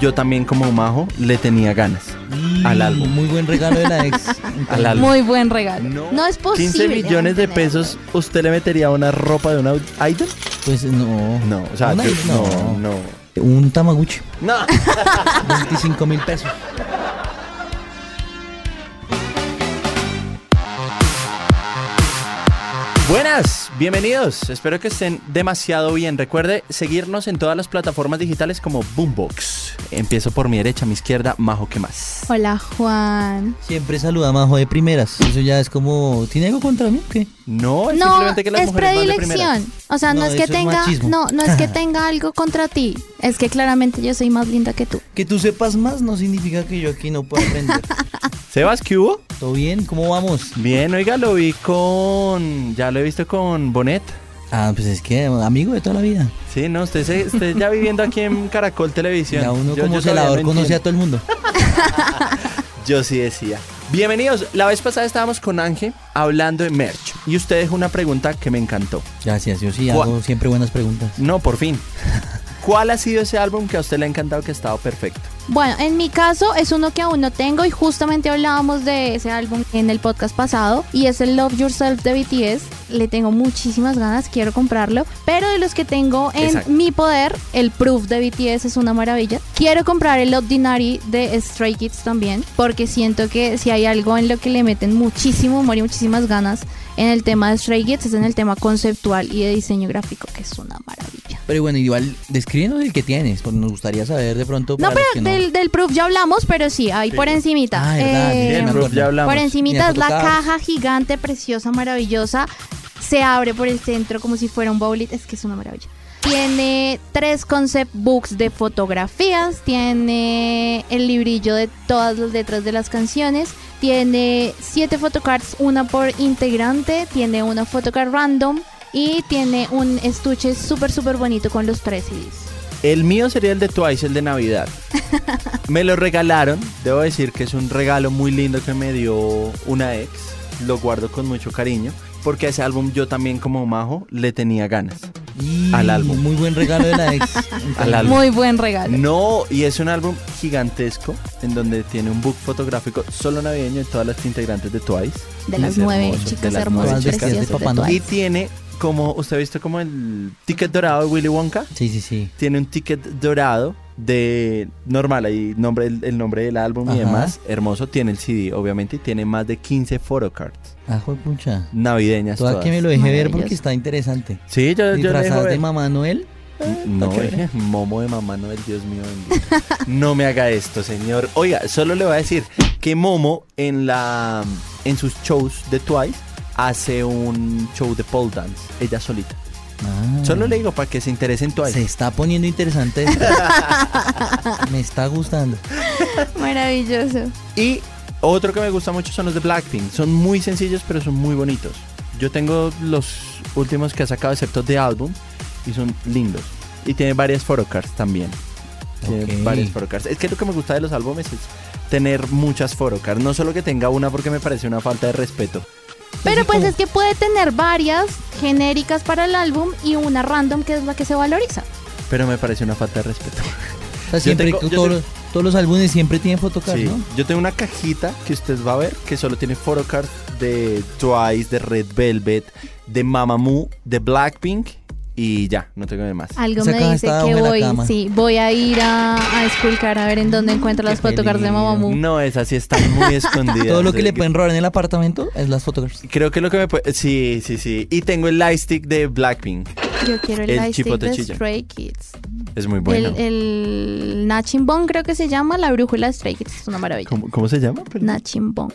Yo también como majo le tenía ganas al álbum. Muy buen regalo de la ex. Al álbum. Muy buen regalo. No. No, es posible. 15 millones de pesos, ¿usted le metería una ropa de una idol? Pues no. No, o sea, yo- no, no. Un Tamaguchi. No. 25 mil pesos. Buenas, bienvenidos. Espero que estén demasiado bien. Recuerde seguirnos en todas las plataformas digitales como Boombox. Empiezo por mi derecha, mi izquierda, Majo, ¿qué más? Hola, Juan. Siempre saluda a Majo de primeras. Eso ya es como. ¿Tiene algo contra mí o qué? No, es No, simplemente que las es mujeres van de primeras. predilección. O sea, no, No, es que tenga, machismo. no, no es que tenga algo contra ti. Es que claramente yo soy más linda que tú. Que tú sepas más no significa que yo aquí no pueda aprender. Sebas, ¿qué hubo? ¿Todo bien? ¿Cómo vamos? Bien, oiga, lo vi con... Ya lo he visto con Bonet. Ah, pues es que amigo de toda la vida. Sí, no, usted, se- usted ya viviendo aquí en Caracol Televisión. Ya uno Yo- como yo celador no conoce a todo el mundo. Yo sí decía. Bienvenidos. La vez pasada estábamos con Ángel hablando de merch. Y usted dejó una pregunta que me encantó. Gracias, yo sí ¿Cuál? hago siempre buenas preguntas. No, por fin. ¿Cuál ha sido ese álbum que a usted le ha encantado que ha estado perfecto? Bueno, en mi caso es uno que aún no tengo y justamente hablábamos de ese álbum en el podcast pasado y es el Love Yourself de BTS. Le tengo muchísimas ganas, quiero comprarlo, pero de los que tengo en Exacto. mi poder, el Proof de BTS es una maravilla. Quiero comprar el Ordinary de Stray Kids también, porque siento que si hay algo en lo que le meten muchísimo humor y muchísimas ganas en el tema de Stray Kids es en el tema conceptual y de diseño gráfico, que es una maravilla. Pero bueno, igual, descríbenos el que tienes, porque nos gustaría saber de pronto. No, pero que no. del, del proof ya hablamos, pero sí, ahí por encimita. Ah, verdad, Eh, sí, Ruth, acuerdo. ya hablamos. por encimita es la caja gigante, preciosa, maravillosa. Se abre por el centro como si fuera un bowlit. Es que es una maravilla. Tiene tres concept books de fotografías. Tiene el librillo de todas las letras de las canciones. Tiene siete photocards, una por integrante. Tiene una photocard random. Y tiene un estuche súper, súper bonito con los tres CDs. El mío sería el de Twice, el de Navidad. Me lo regalaron. Debo decir que es un regalo muy lindo que me dio una ex. Lo guardo con mucho cariño. Porque a ese álbum yo también como majo le tenía ganas. Y al álbum. Muy buen regalo de la ex. Al álbum. Muy buen regalo. No, y es un álbum gigantesco en donde tiene un book fotográfico solo navideño de todas las integrantes de Twice. De las nueve hermoso, de chicas las hermosas, nueve chicas. preciosas De de Papá. Y tiene como, ¿usted ha visto como el ticket dorado de Willy Wonka? Sí, sí, sí. Tiene un ticket dorado de normal, ahí nombre, el, el nombre del álbum y Ajá. demás. Hermoso, tiene el CD, obviamente, y tiene más de 15 photocards Ah, pucha. navideñas. Toda todas. que me lo deje ver porque está interesante. Sí, yo, yo le dejo Disfrazadas de ver. Mamá Noel. No, chévere. eh, momo de mamá, no, el Dios mío bendito. No me haga esto, señor. Oiga, solo le voy a decir que Momo en la en sus shows de Twice hace un show de pole dance, ella solita. Ah. Solo le digo para que se interese en Twice. Se está poniendo interesante esto. me está gustando. Maravilloso. Y otro que me gusta mucho son los de Blackpink. Son muy sencillos, pero son muy bonitos. Yo tengo los últimos que ha sacado, excepto de álbum, y son lindos. Y tiene varias photocards también. Tiene varias photocards. Es que lo que me gusta de los álbumes es tener muchas photocards. No solo que tenga una porque me parece una falta de respeto. Pero pues es que puede tener varias genéricas para el álbum y una random que es la que se valoriza. Pero me parece una falta de respeto. O sea, siempre, tengo- todos, tengo- los, todos los álbumes siempre tienen fotocards, Sí, ¿no? Yo tengo una cajita que usted va a ver que solo tiene photocards de Twice, de Red Velvet, de Mamamoo, de Blackpink y ya, no tengo de más. Algo Esa me dice que voy, sí, voy a ir a, a esculcar a ver en dónde encuentro las Qué fotocards de. Mamamoo. No, esas sí están muy escondidas. Todo lo que le pueden robar en el apartamento es las fotocards. Creo que lo que me puede... Sí, sí, sí. Y tengo el lightstick de Blackpink. Yo quiero el, El chipote de chilla. Stray Kids. Es muy bueno. El, el Nachimbong creo que se llama, la brújula Stray Kids. Es una maravilla. ¿Cómo, cómo se llama? Nachimbong.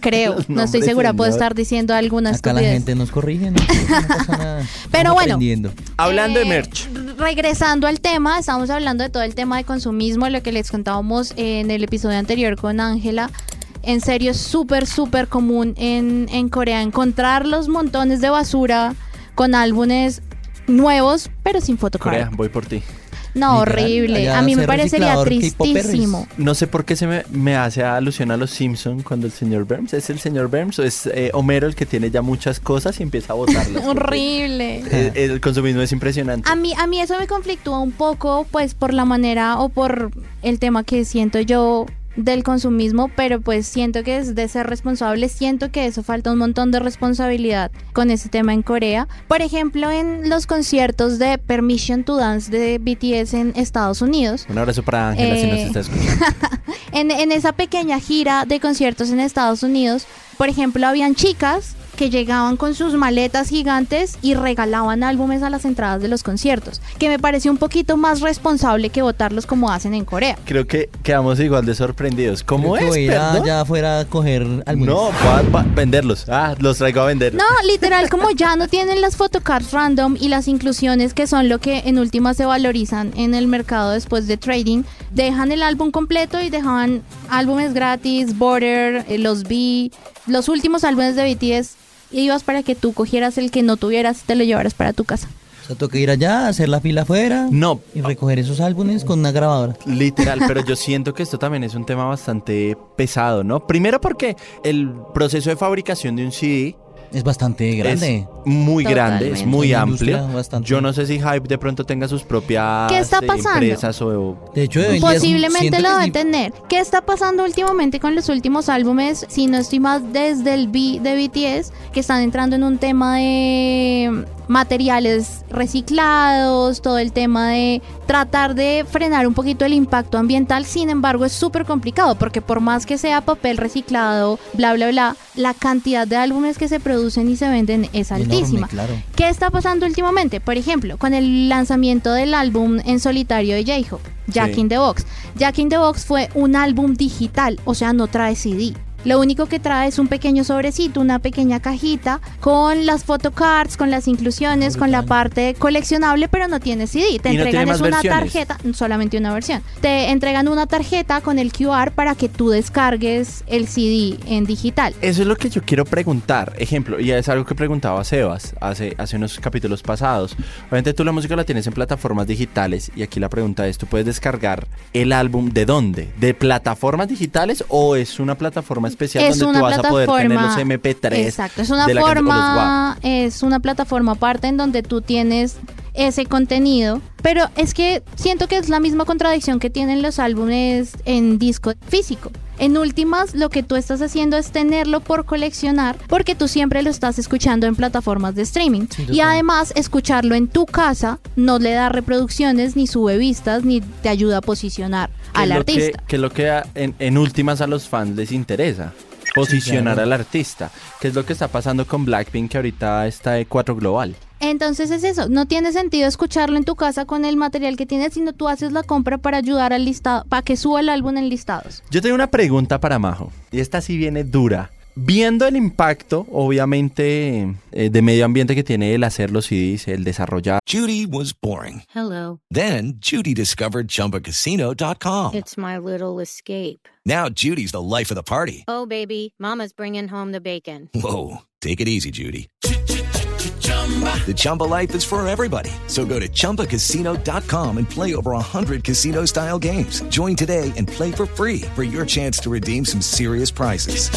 Creo, no estoy segura, puedo señor. estar diciendo alguna Acá la estupidez. gente nos corrige, no, No pasa nada. Pero Estamos bueno. Hablando de Eh, merch. Regresando al tema, estamos hablando de todo el tema de consumismo, lo que les contábamos en el episodio anterior con Ángela. En serio, es súper, súper común en, en Corea encontrar los montones de basura con álbumes nuevos, pero sin fotocard. Corea, voy por ti. No, Literal, horrible. A mí me parecería tristísimo. No sé por qué se me, me hace alusión a los Simpson cuando el señor Burns es el señor Burns o es eh, Homero el que tiene ya muchas cosas y empieza a botarlas. Horrible. El, el consumismo es impresionante. A mí, a mí eso me conflictúa un poco, pues por la manera o por el tema que siento yo del consumismo, pero pues siento que es de ser responsable, siento que eso falta un montón de responsabilidad con ese tema en Corea. Por ejemplo, en los conciertos de Permission to Dance de BTS en Estados Unidos, Un abrazo para Ángela si nos Eh, está escuchando. en, en esa pequeña gira de conciertos en Estados Unidos, por ejemplo, habían chicas que llegaban con sus maletas gigantes y regalaban álbumes a las entradas de los conciertos, que me pareció un poquito más responsable que votarlos como hacen en Corea. Creo que quedamos igual de sorprendidos. ¿Cómo Creo que es? voy a ir perdón? allá afuera a coger álbumes. No, va- va- venderlos. Ah, los traigo a vender. No, literal, como ya no tienen las photocards random y las inclusiones que son lo que en última se valorizan en el mercado después de trading, dejan el álbum completo y dejaban álbumes gratis, Border, eh, los B, los últimos álbumes de BTS. Y ibas para que tú cogieras el que no tuvieras y te lo llevaras para tu casa. O sea, toca ir allá, hacer la fila afuera No, y recoger esos álbumes con una grabadora. Literal, pero yo siento que esto también es un tema bastante pesado, ¿no? Primero porque el proceso de fabricación de un CD Es bastante grande. es muy grande, es muy Una amplio. bastante. Yo no sé si Hype de pronto tenga sus propias ¿Qué está pasando? empresas o... De hecho, Posiblemente lo debe tener. ¿Qué está pasando últimamente con los últimos álbumes? Si no estoy más desde el B de BTS, que están entrando en un tema de materiales reciclados, todo el tema de tratar de frenar un poquito el impacto ambiental. Sin embargo, es súper complicado porque por más que sea papel reciclado, bla, bla, bla, la cantidad de álbumes que se producen y se venden es Enorme, altísima. claro. ¿Qué está pasando últimamente? Por ejemplo, con el lanzamiento del álbum en solitario de J-Hope, Jack Sí. in the Box. Jack in the Box fue un álbum digital, o sea, no trae CD. Lo único que trae es un pequeño sobrecito, una pequeña cajita con las photocards, con las inclusiones, con la parte coleccionable, pero no tiene CD. Te no entregan es una versiones. tarjeta, solamente una versión. Te entregan una tarjeta con el QR para que tú descargues el CD en digital. Eso es lo que yo quiero preguntar. Ejemplo, y es algo que preguntaba Sebas hace, hace unos capítulos pasados. Obviamente tú la música la tienes en plataformas digitales y aquí la pregunta es, ¿tú puedes descargar el álbum de dónde? ¿De plataformas digitales o es una plataforma especial es donde una tú vas a poder tener los plataforma MP3? exacto es una de la forma es una plataforma aparte en donde tú tienes ese contenido pero es que siento que es la misma contradicción que tienen los álbumes en disco físico en últimas lo que tú estás haciendo es tenerlo por coleccionar porque tú siempre lo estás escuchando en plataformas de streaming Sí, y además escucharlo en tu casa no le da reproducciones ni sube vistas ni te ayuda a posicionar ¿Qué al que- artista Que es lo que a- en, en últimas a los fans les interesa. Posicionar claro. al artista. Que es lo que está pasando con Blackpink, que ahorita está de 4 global. Entonces es eso, no tiene sentido escucharlo en tu casa con el material que tienes, sino tú haces la compra para ayudar al listado, para que suba el álbum en listados. Yo tengo una pregunta para Majo. Y esta sí viene dura. Viendo el impacto, obviamente, eh, de medio ambiente que tiene el hacer los CDs, el desarrollar. Judy was boring. Hello. Then Judy discovered ChumbaCasino.com. It's my little escape. Now Judy's the life of the party. Oh, baby, Mama's bringing home the bacon. Whoa, take it easy, Judy. The Chumba life is for everybody. So go to ChumbaCasino.com and play over 100 casino-style games. Join today and play for free for your chance to redeem some serious prizes.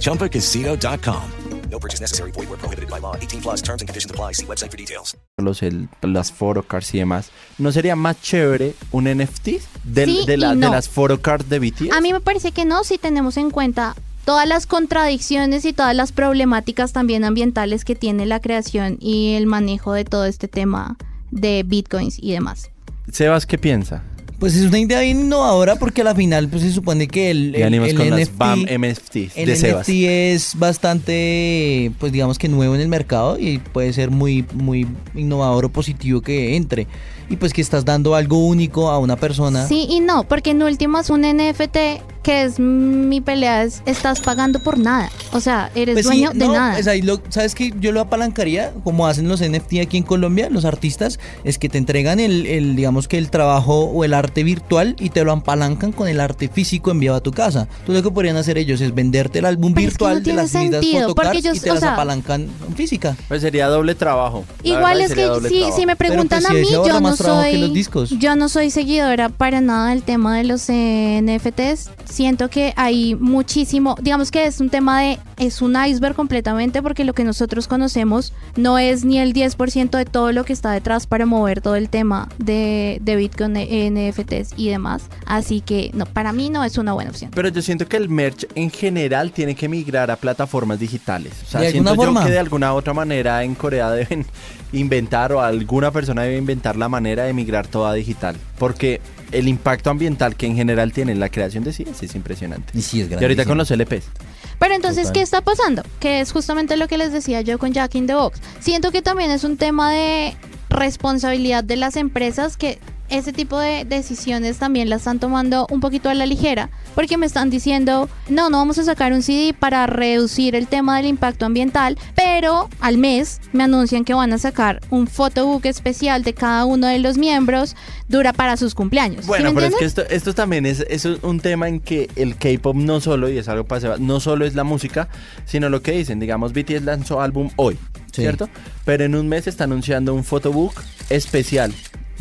ChumbaCasino.com. No purchase necessary. Void where prohibited by law. 18 plus terms and conditions apply. See website for details. Los, el- las photocards y demás. ¿No sería más chévere un NFT del- Sí de, la- y de no. las photocards de BTS? A mí me parece que no, si tenemos en cuenta todas las contradicciones y todas las problemáticas también ambientales que tiene la creación y el manejo de todo este tema de bitcoins y demás. Sebas, ¿qué piensa? Pues es una idea bien innovadora porque a la final pues se supone que el, Y el, el con las NFT, BAM MFTs el de Sebas. NFT es bastante, pues digamos que nuevo en el mercado y puede ser muy, muy innovador o positivo que entre. Y pues que estás dando algo único a una persona. Sí y no, porque en últimas un NFT que es mi pelea es estás pagando por nada. O sea, eres Pues sí, dueño de no, nada. pues ahí lo- ¿Sabes que Yo lo apalancaría, como hacen los NFT aquí en Colombia, los artistas, es que te entregan el, el, digamos que el trabajo o el arte virtual y te lo apalancan con el arte físico enviado a tu casa. Entonces lo que podrían hacer ellos es venderte el álbum Pero es que no virtual de las sentido, ellos, y te o las sea- apalancan en física. Pues sería doble trabajo. Igual verdad, es que si, trabajo. si me preguntan pues, a sí, mí, yo no soy yo no soy seguidora para nada del tema de los eh, NFTs. Siento que hay muchísimo, digamos que es un tema de es un iceberg completamente porque lo que nosotros conocemos no es ni el 10% de todo lo que está detrás para mover todo el tema de, de Bitcoin, NFTs y demás. Así que no, para mí no es una buena opción. Pero yo siento que el merch en general tiene que migrar a plataformas digitales. O sea, ¿De siento alguna yo forma? que de alguna otra manera en Corea deben inventar o alguna persona debe inventar la manera de migrar todo a digital. Porque el impacto ambiental que en general tiene la creación de CDs es impresionante. Y sí, es Y ahorita con los LPs. Pero entonces, Total. ¿qué está pasando? Que es justamente lo que les decía yo con Jack in the Box. Siento que también es un tema de responsabilidad de las empresas que ese tipo de decisiones también las están tomando un poquito a la ligera, porque me están diciendo, no, no vamos a sacar un CD para reducir el tema del impacto ambiental, pero al mes me anuncian que van a sacar un photobook especial de cada uno de los miembros, dura para sus cumpleaños. ¿Sí Bueno, pero es que esto, esto también es, es un tema en que el K-pop no solo, y es algo para no solo es la música, sino lo que dicen. Digamos, BTS lanzó álbum hoy, Sí. ¿cierto? Pero en un mes está anunciando un photobook especial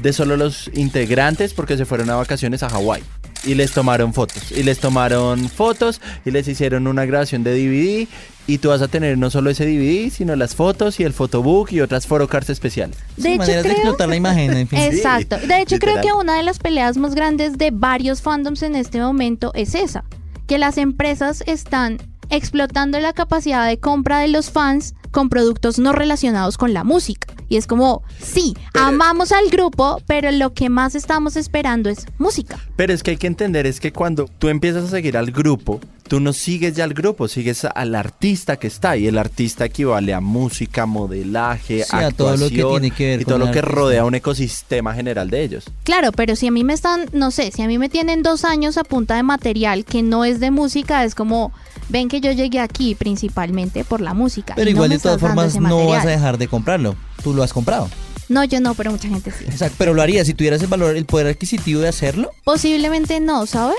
de solo los integrantes porque se fueron a vacaciones a Hawái. Y les tomaron fotos. Y les tomaron fotos y les hicieron una grabación de DVD. Y tú vas a tener no solo ese DVD, sino las fotos y el photobook y otras photocards especiales. De Sí, hecho, maneras de creo- explotar la imagen, en fin. Exacto. De hecho, creo literal. que una de las peleas más grandes de varios fandoms en este momento es esa, que las empresas están explotando la capacidad de compra de los fans con productos no relacionados con la música. Y es como, sí, amamos al grupo, pero lo que más estamos esperando es música. Pero es que hay que entender es que cuando tú empiezas a seguir al grupo, tú no sigues ya al grupo, sigues al artista que está y el artista equivale a música, modelaje, Sí, a todo lo que actuación tiene que ver y todo lo que artista. rodea un ecosistema general de ellos. Claro, pero si a mí me están, no sé, si a mí me tienen dos años a punta de material que no es de música, es como, ven que yo llegué aquí principalmente por la música. Pero no igual de todas formas no vas a dejar de comprarlo. Tú lo has comprado. No, yo no, pero mucha gente sí. Exacto, pero lo harías si tuvieras el valor, el poder adquisitivo de hacerlo. Posiblemente no, ¿sabes?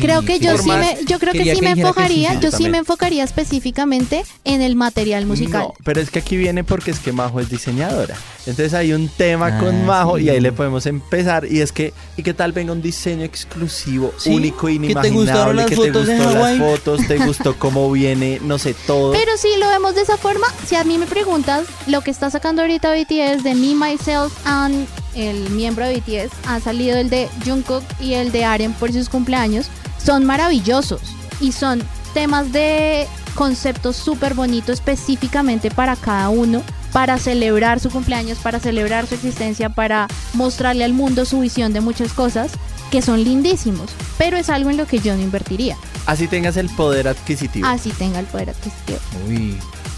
Creo que yo sí me, yo creo que sí me enfocaría, sí, yo sí me enfocaría específicamente en el material musical. No, pero es que aquí viene porque es que Majo es diseñadora. Entonces hay un tema con Ah, Majo sí. y ahí le podemos empezar. Y es que, ¿y qué tal venga un diseño exclusivo, Sí, único, que te inimaginable? gustaron las que fotos te gustó las fotos, te gustó cómo viene, no sé, todo. Pero si lo vemos de esa forma, si a mí me preguntas, lo que está sacando ahorita BTS de Me, Myself and el miembro de BTS, ha salido el de Jungkook y el de Aren por sus cumpleaños, son maravillosos y son temas de conceptos súper bonitos específicamente para cada uno, para celebrar su cumpleaños, para celebrar su existencia, para mostrarle al mundo su visión de muchas cosas que son lindísimos, pero es algo en lo que yo no invertiría, Así tengas el poder adquisitivo. así tenga el poder adquisitivo. Uy,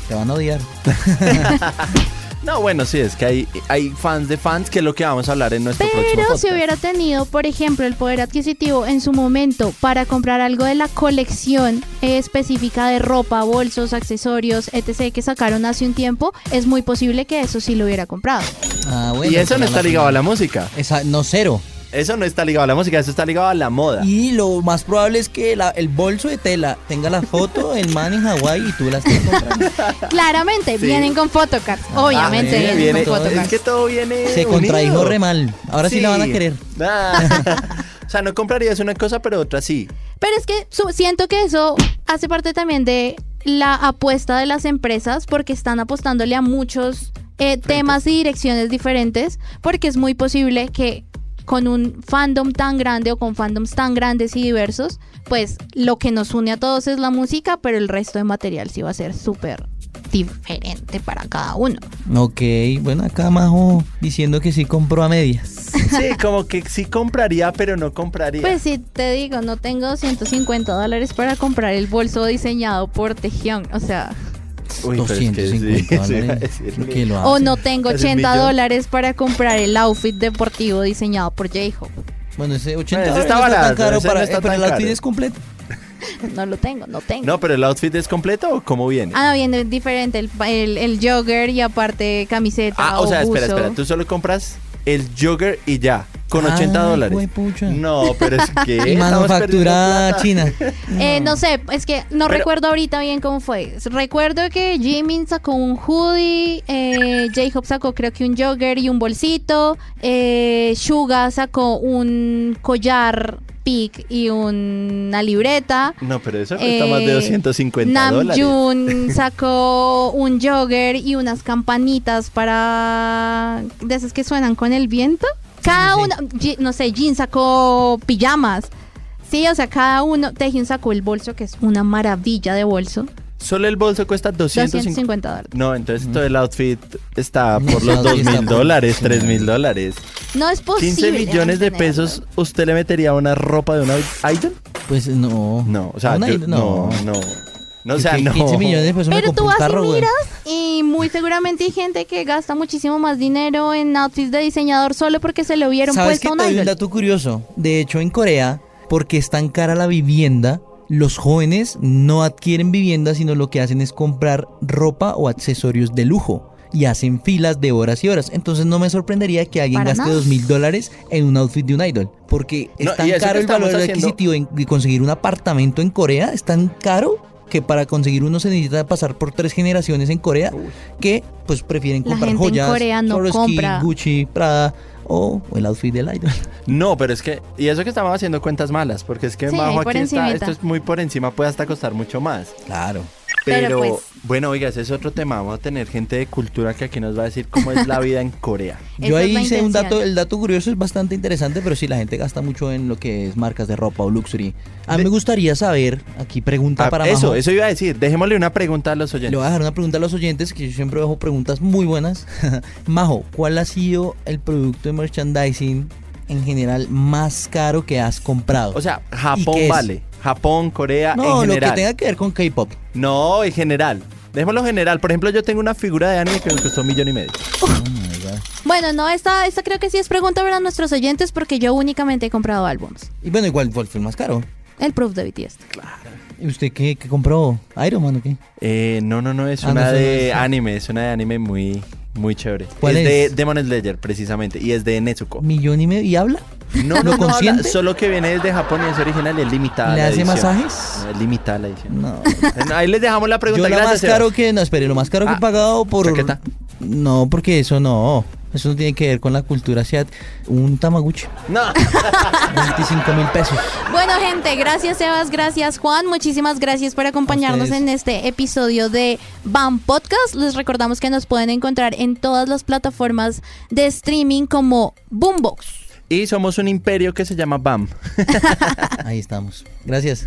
te van a odiar. No, bueno, sí, es que hay, hay fans de fans, que es lo que vamos a hablar en nuestro próximo Pero podcast. si hubiera tenido, por ejemplo, el poder adquisitivo en su momento para comprar algo de la colección eh, específica de ropa, bolsos, accesorios, etc. que sacaron hace un tiempo, es muy posible que eso sí lo hubiera comprado. Ah, bueno, y eso no está ligado a la música. Esa, no, cero. Eso no está ligado a la música, eso está ligado a la moda. Y lo más probable es que la- el bolso de tela tenga la foto del man en Hawái y tú la estés comprando. Claramente, Sí. vienen con photocards. Obviamente Ah, vienen viene- con todo es photocards. que todo viene. Se contradijo re mal. Ahora sí. la van a querer. Ah. o sea, no comprarías una cosa, pero otra sí. Pero es que su- siento que eso hace parte también de la apuesta de las empresas porque están apostándole a muchos eh, temas y direcciones diferentes porque es muy posible que con un fandom tan grande o con fandoms tan grandes y diversos, pues lo que nos une a todos es la música, pero el resto de material sí va a ser súper diferente para cada uno. Ok, bueno, acá Majo diciendo que sí compró a medias. Sí, como que sí compraría, pero no compraría. Pues sí, te digo, no tengo 150 dólares para comprar el bolso diseñado por Tejión. O sea, Uy, pero es que 250 sí, eso iba a dólares. decir. ¿Por qué lo o no tengo Casi un 80 millón. dólares para comprar el outfit deportivo diseñado por J-Hope. Bueno, ese 80 Bueno, ese dólares está tan caro ese no para, está eh, pero tan el outfit caro. es completo. No lo tengo, no tengo. No, pero el outfit es completo o cómo viene? Ah, no, viene diferente el, el, el jogger y aparte camiseta Ah, o o sea, espera, espera. Tú solo compras el jogger y ya, con Ay, 80 dólares. huepucha. No, pero es que. Manufactura china. Eh, no sé, es que no Pero- recuerdo ahorita bien cómo fue. Recuerdo que Jimin sacó un hoodie, eh, J-Hope sacó creo que un jogger y un bolsito, eh, Suga sacó un collar pic y una libreta. No, pero eso cuesta más de Eh, 250 dólares. Namjoon sacó un jogger y unas campanitas para de esas que suenan con el viento. Cada sí. uno, no sé, Jin sacó pijamas. Sí, o sea, cada uno, Taehyun sacó el bolso, que es una maravilla de bolso. Solo el bolso cuesta 250. 250 dólares. No, entonces todo el outfit está por los outfit 2 está mil dólares, sí. 3 mil dólares. No es posible. 15 millones de pesos, ¿usted le metería una ropa de una idol? Pues no. No, o sea, yo- idol, no, no. No, o sea, no. 15 millones de pesos me Pero tú y güey. miras y muy seguramente hay gente que gasta muchísimo más dinero en outfits de diseñador solo porque se lo vieron ¿Sabes puesto que te doy un dato curioso? De hecho, en Corea, porque es tan cara la vivienda, los jóvenes no adquieren vivienda, sino lo que hacen es comprar ropa o accesorios de lujo. Y hacen filas de horas y horas. Entonces no me sorprendería que alguien Para gaste dos mil dólares en un outfit de un idol. Porque es No, tan caro el valor estamos haciendo- adquisitivo en- de conseguir un apartamento en Corea. Es tan caro que para conseguir uno se necesita pasar por tres generaciones en Corea que pues prefieren La comprar gente en joyas, Corea no Swarovski, compra. Gucci, Prada o el outfit del idol. No, pero es que, y eso que estamos haciendo cuentas malas, porque es que Sí, bajo aquí está, esto es muy por encima, puede hasta costar mucho más. Claro. Pero, Pero, pues- bueno, oiga, ese es otro tema. Vamos a tener gente de cultura que aquí nos va a decir cómo es la vida en Corea. Yo ahí hice un dato, el dato curioso es bastante interesante, pero sí la gente gasta mucho en lo que es marcas de ropa o luxury. A mí De- me gustaría saber, aquí pregunta Ah, para eso, Majo. eso iba a decir. Dejémosle una pregunta a los Le oyentes. voy a dejar una pregunta a los oyentes, que yo siempre dejo preguntas muy buenas. Majo, ¿cuál ha sido el producto de merchandising en general más caro que has comprado? O sea, ¿Y Japón vale. Japón, Corea, no, en lo que general. tenga que ver con K-pop. No, en general. Dejémoslo general. Por ejemplo, yo tengo una figura de anime que me costó un millón y medio. Oh my God. Bueno, no, esta, esta creo que sí es pregunta para nuestros oyentes porque yo únicamente he comprado álbums. Y bueno, igual, ¿cuál fue el más caro? El proof de BTS. ¿Y usted qué, qué compró? ¿Iron Man o qué? Eh, no, no, no, es Ah, no, una no de anime. Es una de anime muy, muy chévere. ¿Cuál es? de es? Demon Slayer, precisamente. Y es de Nezuko. ¿Millón y medio? ¿Y habla? No, ¿Lo no, consiente? solo que viene desde Japón y es original y es limitada. ¿Le la hace edición. masajes? No, es limitada la edición. No. Ahí les dejamos la Yo pregunta. lo Gracias, más Sebas. caro que... No, espere, lo más caro que Ah, he pagado por... chaqueta. No, porque eso no. Eso no tiene que ver con la cultura asiática. Un Tamaguchi. No. 25 mil pesos. Bueno, gente, gracias Sebas, gracias Juan, muchísimas gracias por acompañarnos ustedes. en este episodio de BAM Podcast. Les recordamos que nos pueden encontrar en todas las plataformas de streaming como Boombox. Y somos un imperio que se llama BAM. Ahí estamos. Gracias.